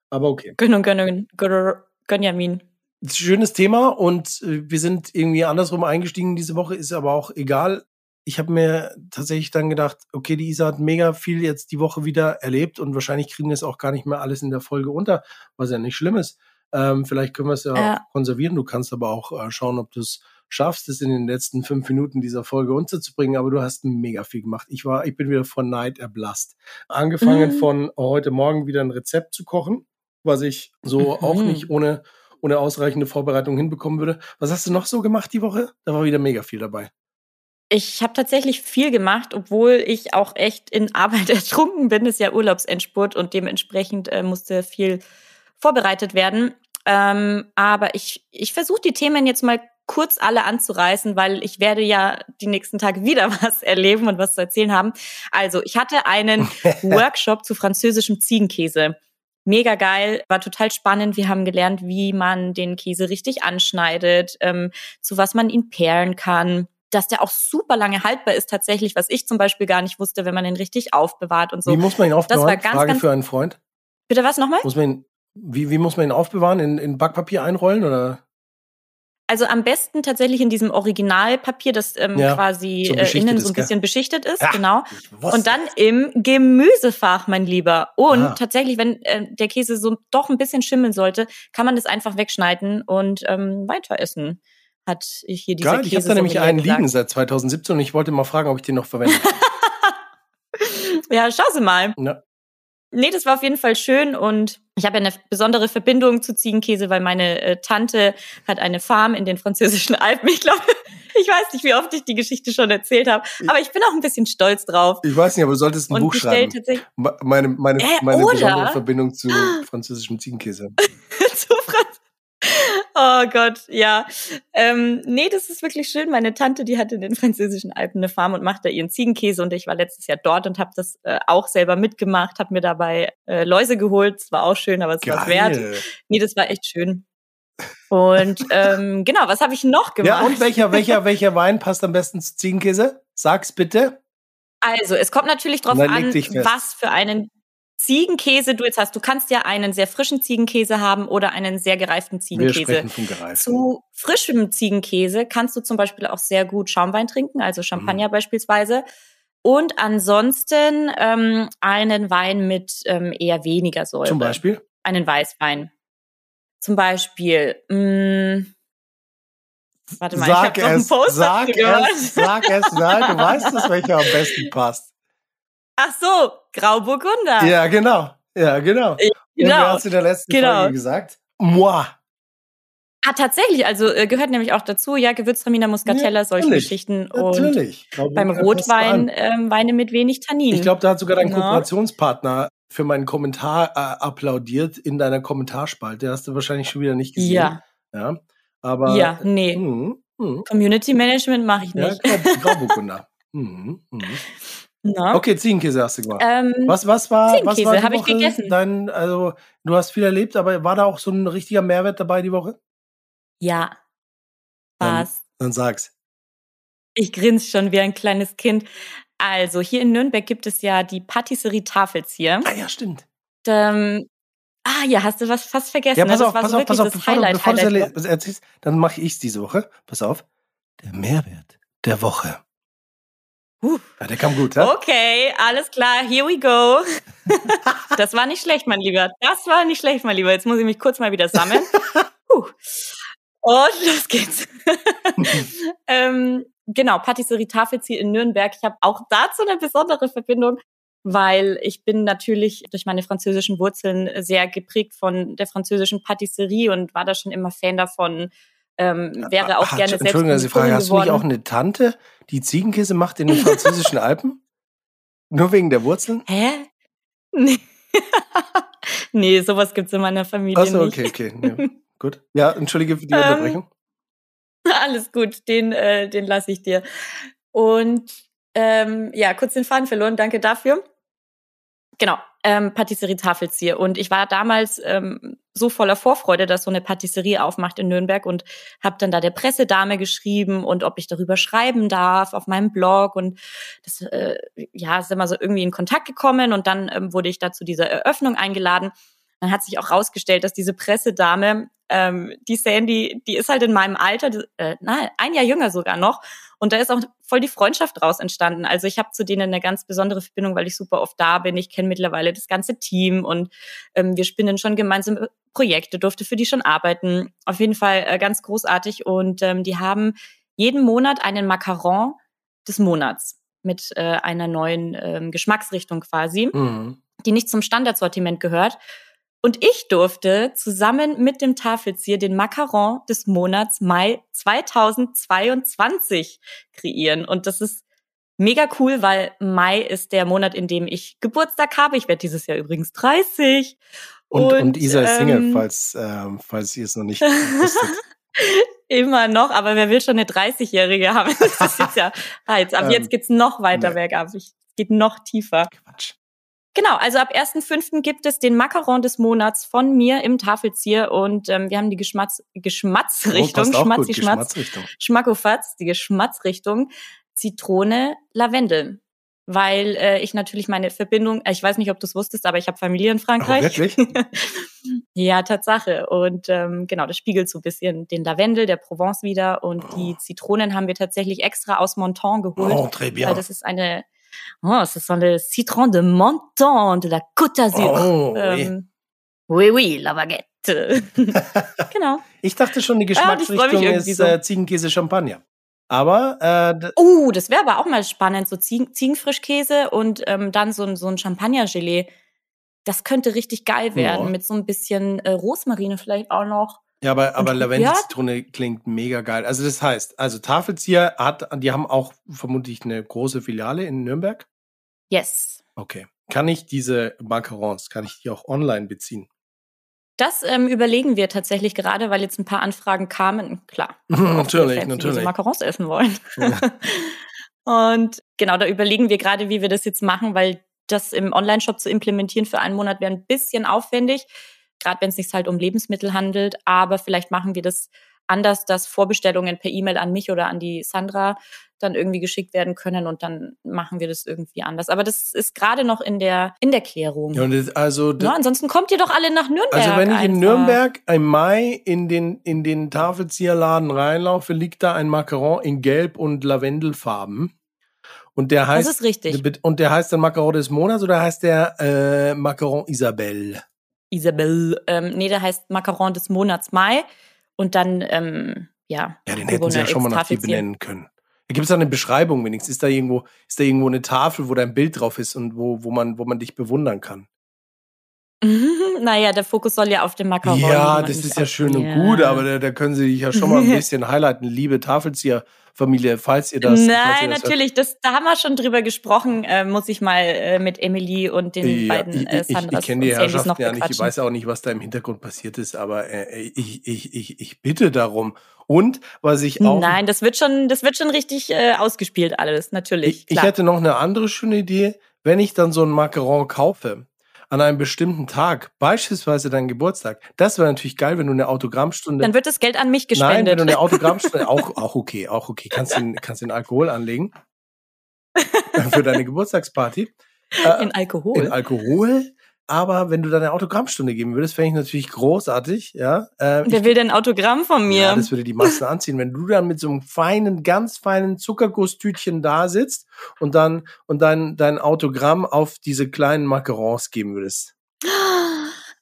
aber okay. Gönnung, Gönnung, Gönnung, Gönjamin. Schönes Thema und äh, wir sind irgendwie andersrum eingestiegen diese Woche, ist aber auch egal. Ich habe mir tatsächlich dann gedacht, okay, die Isa hat mega viel jetzt die Woche wieder erlebt und wahrscheinlich kriegen wir es auch gar nicht mehr alles in der Folge unter, was ja nicht schlimm ist. Ähm, vielleicht können wir es ja, Ja. konservieren. Du kannst aber auch äh, schauen, ob du es schaffst, es in den letzten fünf Minuten dieser Folge unterzubringen. Aber du hast mega viel gemacht. Ich war, ich bin wieder von Neid erblasst. Angefangen Mhm. von heute Morgen wieder ein Rezept zu kochen, was ich so Mhm. auch nicht ohne ohne ausreichende Vorbereitung hinbekommen würde. Was hast du noch so gemacht die Woche? Da war wieder mega viel dabei. Ich habe tatsächlich viel gemacht, obwohl ich auch echt in Arbeit ertrunken bin. Es ist ja Urlaubsendspurt und dementsprechend äh, musste viel vorbereitet werden. Ähm, aber ich, ich versuche die Themen jetzt mal kurz alle anzureißen, weil ich werde ja die nächsten Tage wieder was erleben und was zu erzählen haben. Also, ich hatte einen Workshop zu französischem Ziegenkäse. Mega geil, war total spannend. Wir haben gelernt, wie man den Käse richtig anschneidet, ähm, zu was man ihn perlen kann, dass der auch super lange haltbar ist tatsächlich, was ich zum Beispiel gar nicht wusste, wenn man ihn richtig aufbewahrt und so. Wie muss man ihn aufbewahren? war ganz, Frage ganz- für einen Freund. Bitte was nochmal? Muss man ihn, wie, wie muss man ihn aufbewahren? In, in Backpapier einrollen oder? Also am besten tatsächlich in diesem Originalpapier, das ähm, Ja, quasi so äh, innen ist, so ein bisschen beschichtet ist, Ja, genau. Ich Und dann im Gemüsefach, mein Lieber. Und Ah. tatsächlich, wenn äh, der Käse so doch ein bisschen schimmeln sollte, kann man das einfach wegschneiden und ähm, weiter essen. Hat hier diese Geil, ich habe Käse da nämlich einen gesagt. liegen seit 2017 und ich wollte mal fragen, ob ich den noch verwende. Ja, schau sie mal. ja. Nee, das war auf jeden Fall schön und ich habe ja eine besondere Verbindung zu Ziegenkäse, weil meine äh, Tante hat eine Farm in den französischen Alpen. Ich glaube, ich weiß nicht, wie oft ich die Geschichte schon erzählt habe, aber ich bin auch ein bisschen stolz drauf. Ich weiß nicht, aber du solltest ein Und Buch schreiben. Meine, meine, Äh, meine besondere Verbindung zu französischem Ziegenkäse. zu Franz Oh Gott, ja. Ähm, nee, das ist wirklich schön. Meine Tante, die hat in den französischen Alpen eine Farm und macht da ihren Ziegenkäse und ich war letztes Jahr dort und habe das äh, auch selber mitgemacht, habe mir dabei äh, Läuse geholt. Es war auch schön, aber es war wert. Nee, das war echt schön. Und ähm, genau, was habe ich noch gemacht? Ja, und welcher, welcher, welcher Wein passt am besten zu Ziegenkäse? Sag's bitte. Also, es kommt natürlich drauf an, was für einen Ziegenkäse du jetzt hast. Du kannst ja einen sehr frischen Ziegenkäse haben oder einen sehr gereiften Wir Ziegenkäse. sprechen vom Gereiften. Zu frischem Ziegenkäse kannst du zum Beispiel auch sehr gut Schaumwein trinken, also Mhm. Champagner beispielsweise. Und ansonsten ähm, einen Wein mit ähm, eher weniger Säure. Zum Beispiel? Einen Weißwein. Zum Beispiel, mh, warte mal, sag ich habe noch einen es, Post sag es, sag es. Nein, du weißt es, welcher am besten passt. Ach so, Grauburgunder. Ja, genau. Ja, genau. Und wer genau. hast du in der letzten Genau. Folge gesagt? Moi. Ah, tatsächlich, also äh, gehört nämlich auch dazu, ja, Gewürztraminer, Muscatella, Ja, solche. Geschichten. Und Natürlich. Grauburgunder beim Rotwein ähm, Weine mit wenig Tannin. Ich glaube, da hat sogar dein Ja. Kooperationspartner für meinen Kommentar äh, applaudiert in deiner Kommentarspalte. Hast du wahrscheinlich schon wieder nicht gesehen. Ja, Ja. Aber. ja, nee. Mhm, mhm. Community Management mache ich Ja, nicht. Grau- Grauburgunder. mhm, mhm. Na? Okay, Ziegenkäse hast du gemacht. Ähm, Was, was war, was Ziegenkäse war die hab ich gegessen. Dein, also, du hast viel erlebt, aber war da auch so ein richtiger Mehrwert dabei die Woche? ja. Dann- Was? Dann sag's. Ich grinse schon wie ein kleines Kind. Also, hier in Nürnberg gibt es ja die Patisserie Tafelzieher. Ah ja, stimmt. Ähm, ah, ja, hast du was fast vergessen. Ja, ne? pass Das auf, war pass so auf, pass auf, bevor du, Highlight, bevor du es erzählst, dann mache ich diese Woche. Pass auf. Der Mehrwert der Woche. Huh. Ja, der kam gut, ja? Okay, alles klar, here we go. das war nicht schlecht, mein Lieber. Das war nicht schlecht, mein Lieber. Jetzt muss ich mich kurz mal wieder sammeln. Puh. Und los geht's. ähm, genau, Patisserie Tafelziel in Nürnberg. Ich habe auch dazu eine besondere Verbindung, weil ich bin natürlich durch meine französischen Wurzeln sehr geprägt von der französischen Patisserie und war da schon immer Fan davon. Ähm, wäre auch Ah, gerne selbst Entschuldigung, dass ich frage, hast du nicht auch eine Tante, die Ziegenkäse macht in den französischen Alpen? Nur wegen der Wurzeln? Hä? Nee. nee, sowas gibt's in meiner Familie Achso, nicht. okay, okay. Ja, gut. Ja, entschuldige für die Ähm, Unterbrechung. Alles gut, den, äh, den lasse ich dir. Und ähm, ja, kurz den Faden verloren, danke dafür. Genau, ähm, Patisserie Tafelzieher. Und ich war damals ähm, so voller Vorfreude, dass so eine Patisserie aufmacht in Nürnberg und habe dann da der Pressedame geschrieben und ob ich darüber schreiben darf auf meinem Blog. Und das, äh, ja, sind wir so irgendwie in Kontakt gekommen und dann ähm, wurde ich da zu dieser Eröffnung eingeladen. Dann hat sich auch rausgestellt, dass diese Pressedame, ähm, die Sandy, die ist halt in meinem Alter, die- äh, nein, ein Jahr jünger sogar noch. Und da ist auch voll die Freundschaft draus entstanden. Also ich habe zu denen eine ganz besondere Verbindung, weil ich super oft da bin. Ich kenne mittlerweile das ganze Team und ähm, wir spinnen schon gemeinsame Projekte, durfte für die schon arbeiten. Auf jeden Fall äh, ganz großartig. Und ähm, die haben jeden Monat einen Macaron des Monats mit äh, einer neuen ähm, Geschmacksrichtung quasi Mhm. die nicht zum Standardsortiment gehört. Und ich durfte zusammen mit dem Tafelzieher den Macaron des Monats Mai 2022 kreieren. Und das ist mega cool, weil Mai ist der Monat, in dem ich Geburtstag habe. Ich werde dieses Jahr übrigens 30. Und, und, Isa ist Single, ähm, falls, ähm, falls ihr es noch nicht wusstet. Immer noch, aber wer will schon eine 30-Jährige haben? Das ist jetzt ja heiß. Ab Ähm, jetzt geht's noch weiter nee. bergab. Es geht noch tiefer. Quatsch. Genau, also ab 1.5. gibt es den Macaron des Monats von mir im Tafelzieher und ähm, wir haben die Geschmatz Oh, Geschmatzrichtung, passt auch gut, Schmatzi Schmatz, Geschmacksrichtung. Schmackofatz, die Geschmatzrichtung Zitrone, Lavendel. Weil äh, ich natürlich meine Verbindung, äh, ich weiß nicht, ob du es wusstest, aber ich habe Familie in Oh, Frankreich. wirklich? ja, Tatsache. Und ähm, genau, das spiegelt so ein bisschen den Lavendel der Provence wieder. Und die Zitronen haben wir tatsächlich extra aus Monton geholt. Oh, très bien. Weil das ist eine, oh, es ist so eine Citron de Menton de la Côte d'Azur. Oh, oui. ähm, oui, oui, la baguette. genau. Ich dachte schon, die Ja, mich Geschmacksrichtung irgendwie ist so. äh, Ziegenkäse Champagner. Aber äh, Oh, das wäre aber auch mal spannend, so Ziegen, Ziegenfrischkäse und ähm, dann so ein, so ein Champagner-Gelee. Das könnte richtig geil werden, Ja. mit so ein bisschen äh, Rosmarine vielleicht auch noch. Ja, aber, aber Lavendel-Zitrone klingt mega geil. Also das heißt, also Tafelzieher hat, die haben auch vermutlich eine große Filiale in Nürnberg. Yes. Okay. Kann ich diese Macarons, kann ich die auch online beziehen? Das ähm, überlegen wir tatsächlich gerade, weil jetzt ein paar Anfragen kamen. Klar. natürlich, Fans, die natürlich. diese Macarons essen wollen. Ja. Und genau, da überlegen wir gerade, wie wir das jetzt machen, weil das im Online-Shop zu implementieren für einen Monat wäre ein bisschen aufwendig, gerade wenn es sich halt um Lebensmittel handelt. Aber vielleicht machen wir das anders, dass Vorbestellungen per E-Mail an mich oder an die Sandra dann irgendwie geschickt werden können und dann machen wir das irgendwie anders. Aber das ist gerade noch in der in der Klärung. Ja, und das, also, das, Ja, ansonsten kommt ihr doch alle nach Nürnberg. also wenn ich in einfach. Nürnberg im Mai in den, in den Tafelzieherladen reinlaufe, liegt da ein Macaron in Gelb und Lavendelfarben. Und der Das heißt, ist richtig. und der heißt dann Macaron des Monats oder heißt der äh, Macaron Isabelle? Isabel. Ähm, nee, der heißt Macaron des Monats Mai. Und dann, ähm, ja. Ja, den hätten sie ja schon mal nach dir Tafelzieher. benennen können. Gibt es da eine Beschreibung wenigstens? Ist da irgendwo, ist da irgendwo eine Tafel, wo dein Bild drauf ist und wo, wo man, wo man dich bewundern kann? naja, der Fokus soll ja auf dem Macaron ja, das ist ja schön und gut, aber da, da können sie dich ja schon mal ein bisschen highlighten, liebe Tafelzieher-Familie, falls ihr das. falls ihr Nein, das natürlich, das, da haben wir schon drüber gesprochen. Äh, muss ich mal äh, mit Emily und den Ja, beiden ich, äh, ich, ich, Sandras ich kenne die noch Herrschaften ja nicht, ich weiß auch nicht, was da im Hintergrund passiert ist, aber äh, ich, ich, ich, ich bitte darum. Und was ich auch. Nein, das wird schon, das wird schon richtig äh, ausgespielt alles, natürlich. Ich, ich hätte noch eine andere schöne Idee, wenn ich dann so ein Macaron kaufe, an einem bestimmten Tag, beispielsweise dein Geburtstag. Das wäre natürlich geil, wenn du eine Autogrammstunde. Dann wird das Geld an mich Nein, wenn gespendet. du eine Autogrammstunde, auch, auch okay, auch okay. Kannst den, kannst den Alkohol anlegen. Für deine Geburtstagsparty. Äh, in Alkohol. in Alkohol. Aber wenn du da eine Autogrammstunde geben würdest, fände ich natürlich großartig, ja. Äh, Wer will denn Autogramm von mir? ja, das würde die Massen anziehen. Wenn du dann mit so einem feinen, ganz feinen Zuckergusstütchen da sitzt und dann und dein, dein Autogramm auf diese kleinen Macarons geben würdest.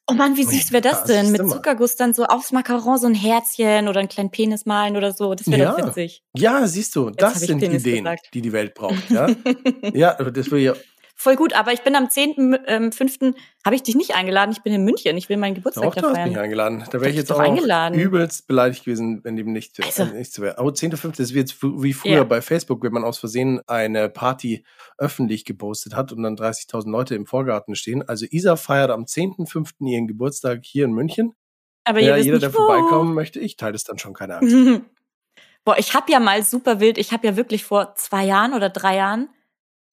Oh Mann, wie süß wäre das denn? Mit. Zuckerguss dann so aufs Macaron so ein Herzchen oder einen kleinen Penis malen oder so. Das wäre Ja. doch witzig. Ja, siehst du, das hab ich sind Ideen, gesagt. die die Welt braucht, ja. ja, das würde ja voll gut. Aber ich bin am 10.5. Ähm, habe ich dich nicht eingeladen. Ich bin in München. Ich will meinen Geburtstag Doch, da du hast feiern. mich eingeladen. Da wäre ich Doch, jetzt doch auch eingeladen. übelst beleidigt gewesen, wenn dem nicht, Also- äh, nicht so wäre. Aber 10.5. ist wie jetzt wie früher Ja. bei Facebook, wenn man aus Versehen eine Party öffentlich gepostet hat und dann 30.000 Leute im Vorgarten stehen. Also Isa feiert am 10.5. ihren Geburtstag hier in München. Aber Ja, jeder, der wo. vorbeikommen möchte, ich teile es dann schon, keine Angst. Boah, ich habe ja mal super wild, ich habe ja wirklich vor zwei Jahren oder drei Jahren,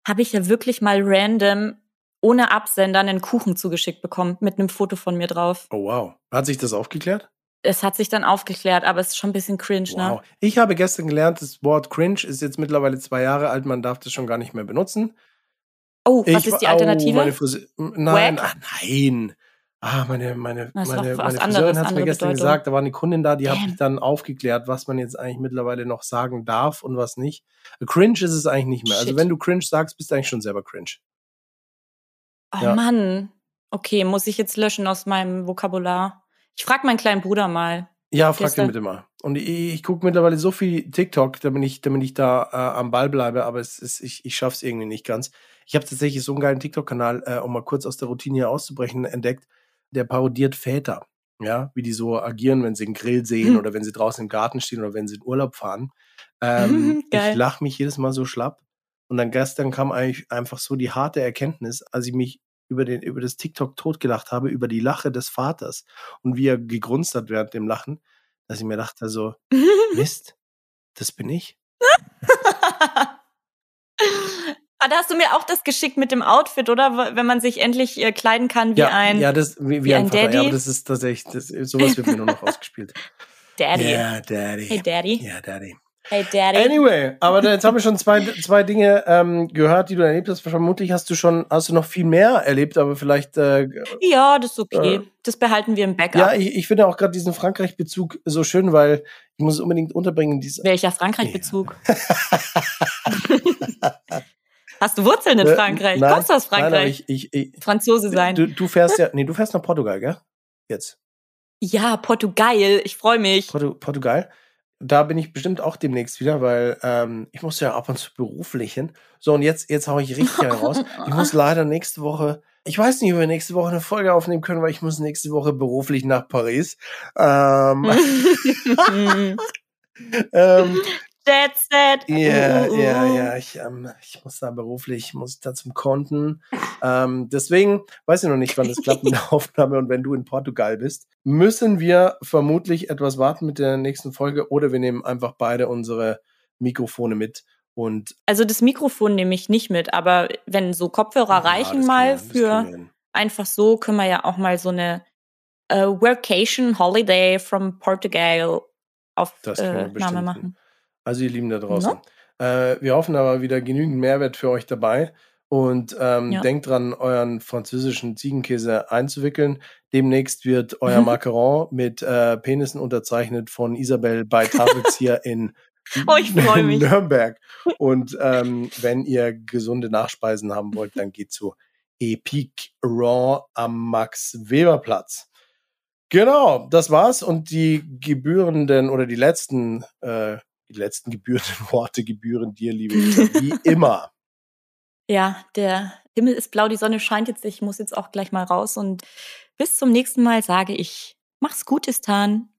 habe ich ja wirklich mal random ohne Absender einen Kuchen zugeschickt bekommen mit einem Foto von mir drauf. Oh wow. Hat sich das aufgeklärt? Es hat sich dann aufgeklärt, aber es ist schon ein bisschen cringe, ne? Wow. Ich habe gestern gelernt, das Wort cringe ist jetzt mittlerweile zwei Jahre alt, man darf das schon gar nicht mehr benutzen. Oh, was Ich ist die war- Alternative? Oh, nein, Wack? ah, nein. Ah, meine, meine, Das meine, meine Friseurin hat mir andere gestern Bedeutung. gesagt, da war eine Kundin da, die hat mich dann aufgeklärt, was man jetzt eigentlich mittlerweile noch sagen darf und was nicht. Cringe ist es eigentlich nicht mehr. Also Shit. wenn du cringe sagst, bist du eigentlich schon selber cringe. oh ja. Mann. Okay, muss ich jetzt löschen aus meinem Vokabular. Ich frag meinen kleinen Bruder mal. Ja, frag den bitte mal. Und ich, ich gucke mittlerweile so viel TikTok, damit ich, damit ich da äh, am Ball bleibe, aber es ist, ich, ich schaff's irgendwie nicht ganz. Ich habe tatsächlich so einen geilen TikTok-Kanal, äh, um mal kurz aus der Routine hier auszubrechen, entdeckt, der parodiert Väter. Ja, wie die so agieren, wenn sie einen Grill sehen Hm. oder wenn sie draußen im Garten stehen oder wenn sie in Urlaub fahren. Ähm, ich lach mich jedes Mal so schlapp. Und dann gestern kam eigentlich einfach so die harte Erkenntnis, als ich mich über, den, über das TikTok totgelacht habe, über die Lache des Vaters und wie er gegrunzt hat während dem Lachen, dass ich mir dachte so, Mist, das bin ich. ah, da hast du mir auch das geschickt mit dem Outfit, oder? Wenn man sich endlich äh, kleiden kann wie ja, ein ja, das wie, wie, wie ein, ein Vater. Ja, Daddy? aber das ist tatsächlich, das, sowas wird mir nur noch ausgespielt. Daddy. Ja, Daddy. Hey Daddy. Ja, Daddy. Hey Daddy. Anyway, aber jetzt haben wir schon zwei, zwei Dinge ähm, gehört, die du erlebt hast. Vermutlich hast du schon, hast du noch viel mehr erlebt, aber vielleicht äh, Ja, das ist okay. Äh, das behalten wir im Backup. Ja, ich, ich finde auch gerade diesen Frankreich-Bezug so schön, weil ich muss es unbedingt unterbringen. Diese, Welcher Frankreich-Bezug? Hast du Wurzeln in Äh, Frankreich? nein, Kommst du aus Nein, Frankreich? ich, ich, ich, Franzose sein. du, du fährst ja, nee, du fährst nach Portugal, gell? Jetzt. ja, Portugal. Ich freue mich. Portu Portugal. Da bin ich bestimmt auch demnächst wieder, weil ähm, ich muss ja ab und zu beruflich hin. So, und jetzt, jetzt hau ich richtig heraus. Ich muss leider nächste Woche, ich weiß nicht, ob wir nächste Woche eine Folge aufnehmen können, weil ich muss nächste Woche beruflich nach Paris. Ähm, ähm, Jet Set. Ja, Uh, uh, ja, uh. ja, ich, ähm, ich muss da beruflich, muss da zum Konten. Ähm, deswegen weiß ich noch nicht, wann das klappt mit der Aufnahme und wenn du in Portugal bist, müssen wir vermutlich etwas warten mit der nächsten Folge oder wir nehmen einfach beide unsere Mikrofone mit und Also das Mikrofon nehme ich nicht mit, aber wenn so Kopfhörer Ja, reichen mal für einfach so, können wir ja auch mal so eine äh, Workation Holiday from Portugal auf äh, Name machen. Also ihr Lieben da draußen. Äh, wir hoffen aber wieder genügend Mehrwert für euch dabei. Und ähm, Ja. denkt dran, euren französischen Ziegenkäse einzuwickeln. Demnächst wird euer Macaron mit äh, Penissen unterzeichnet von Isabel bei Tafelzieher in Oh. Nürnberg. Und ähm, wenn ihr gesunde Nachspeisen haben wollt, dann geht zu Epic Raw am Max-Weber-Platz. Genau, das war's. Und die gebührenden oder die letzten, äh, die letzten gebührenden Worte gebühren dir, liebe wie immer. Ja, der Himmel ist blau, die Sonne scheint jetzt. Ich muss jetzt auch gleich mal raus und bis zum nächsten Mal sage ich, mach's gut, Istan.